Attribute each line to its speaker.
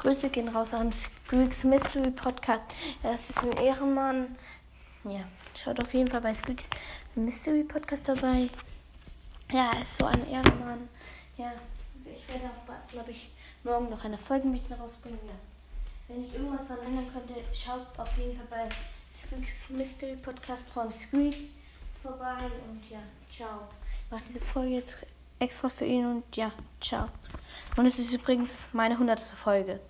Speaker 1: Grüße gehen raus an Squeaks Mystery Podcast. Er ist ein Ehrenmann. Ja, schaut auf jeden Fall bei Squeaks Mystery Podcast dabei. Ja, er ist so ein Ehrenmann. Ja, ich werde auch, glaube ich, morgen noch eine Folge mit ihm rausbringen. Ja. Wenn ich irgendwas daran ändern könnte, schaut auf jeden Fall bei Squeaks Mystery Podcast von Squeak vorbei. Und ja, ciao. Ich mache diese Folge jetzt extra für ihn und ja, ciao. Und es ist übrigens meine hundertste Folge.